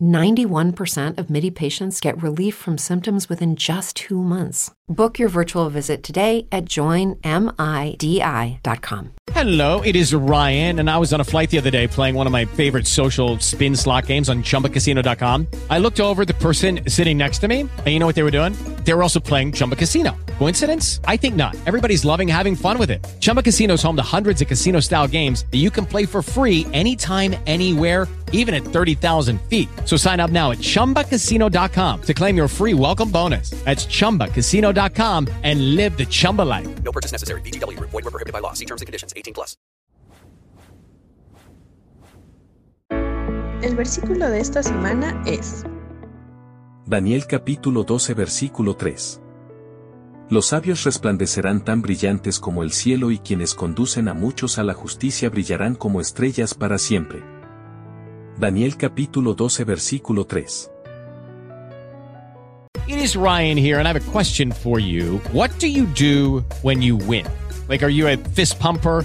91% of MIDI patients get relief from symptoms within just two months. Book your virtual visit today at joinmidi.com. Hello, it is Ryan, and I was on a flight the other day playing one of my favorite social spin slot games on chumbacasino.com. I looked over the person sitting next to me, and you know what they were doing? They were also playing Chumba Casino. Coincidence? I think not. Everybody's loving having fun with it. Chumba Casino is home to hundreds of casino style games that you can play for free anytime, anywhere, even at 30,000 feet. So sign up now at chumbacasino.com to claim your free welcome bonus. That's chumbacasino.com and live the Chumba life. No purchase necessary. VGW Group. Void were prohibited by law. See terms and conditions. 18 plus. El versículo de esta semana es Daniel capítulo 12 versículo 3. Los sabios resplandecerán tan brillantes como el cielo y quienes conducen a muchos a la justicia brillarán como estrellas para siempre. Daniel capítulo 12 versículo 3. It is Ryan here, and I have a question for you. What do you do when you win? Like, are you a fist pumper?